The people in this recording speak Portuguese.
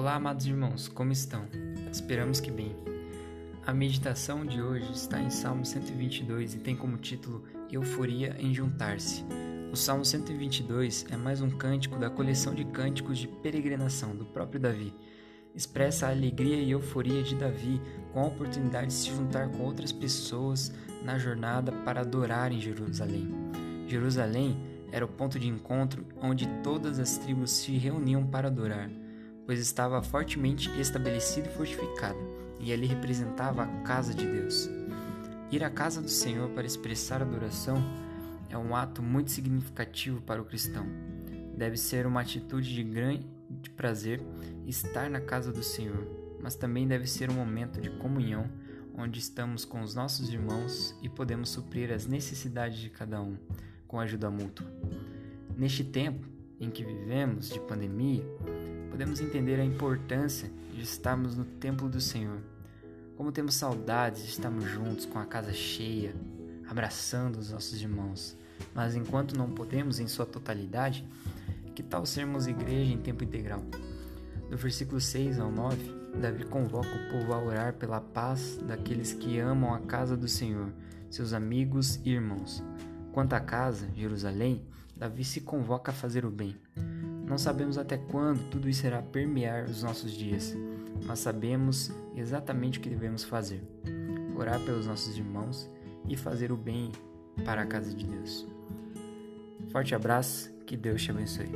Olá, amados irmãos, como estão? Esperamos que bem. A meditação de hoje está em Salmo 122 e tem como título Euforia em Juntar-se. O Salmo 122 é mais um cântico da coleção de cânticos de peregrinação do próprio Davi. Expressa a alegria e euforia de Davi com a oportunidade de se juntar com outras pessoas na jornada para adorar em Jerusalém. Jerusalém era o ponto de encontro onde todas as tribos se reuniam para adorar, pois estava fortemente estabelecida e fortificada, e ali representava a casa de Deus. Ir à casa do Senhor para expressar adoração é um ato muito significativo para o cristão. Deve ser uma atitude de grande prazer estar na casa do Senhor, mas também deve ser um momento de comunhão onde estamos com os nossos irmãos e podemos suprir as necessidades de cada um com ajuda mútua. Neste tempo em que vivemos de pandemia, podemos entender a importância de estarmos no templo do Senhor. Como temos saudades de estarmos juntos com a casa cheia, abraçando os nossos irmãos. Mas enquanto não podemos em sua totalidade, que tal sermos igreja em tempo integral? Do versículo 6 ao 9, Davi convoca o povo a orar pela paz daqueles que amam a casa do Senhor, seus amigos e irmãos. Quanto à casa, Jerusalém, Davi se convoca a fazer o bem. Não sabemos até quando tudo isso irá permear os nossos dias, mas sabemos exatamente o que devemos fazer: orar pelos nossos irmãos e fazer o bem para a casa de Deus. Forte abraço, que Deus te abençoe.